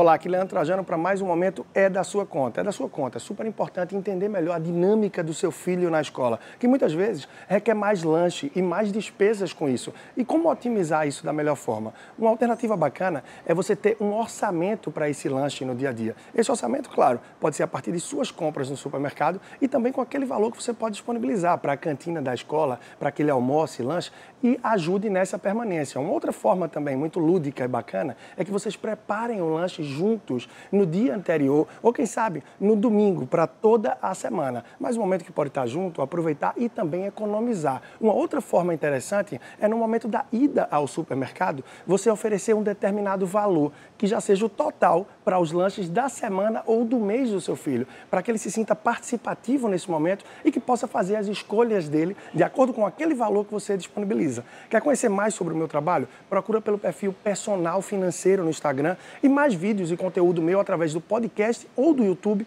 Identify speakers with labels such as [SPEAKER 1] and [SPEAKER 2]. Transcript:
[SPEAKER 1] Olá, aqui é Leandro Trajano para mais um momento É da Sua Conta. É da Sua Conta. É super importante entender melhor a dinâmica do seu filho na escola, que muitas vezes requer mais lanche e mais despesas com isso. E como otimizar isso da melhor forma? Uma alternativa bacana é você ter um orçamento para esse lanche no dia a dia. Esse orçamento, claro, pode ser a partir de suas compras no supermercado e também com aquele valor que você pode disponibilizar para a cantina da escola, para aquele almoço e lanche e ajude nessa permanência. Uma outra forma também muito lúdica e bacana é que vocês preparem o lanche juntos no dia anterior, ou quem sabe no domingo, para toda a semana. Mas um momento que pode estar junto, aproveitar e também economizar. Uma outra forma interessante é no momento da ida ao supermercado, você oferecer um determinado valor, que já seja o total para os lanches da semana ou do mês do seu filho, para que ele se sinta participativo nesse momento e que possa fazer as escolhas dele de acordo com aquele valor que você disponibiliza. Quer conhecer mais sobre o meu trabalho? Procura pelo perfil Personal Financeiro no Instagram e mais vídeos vídeos e conteúdo meu através do podcast ou do YouTube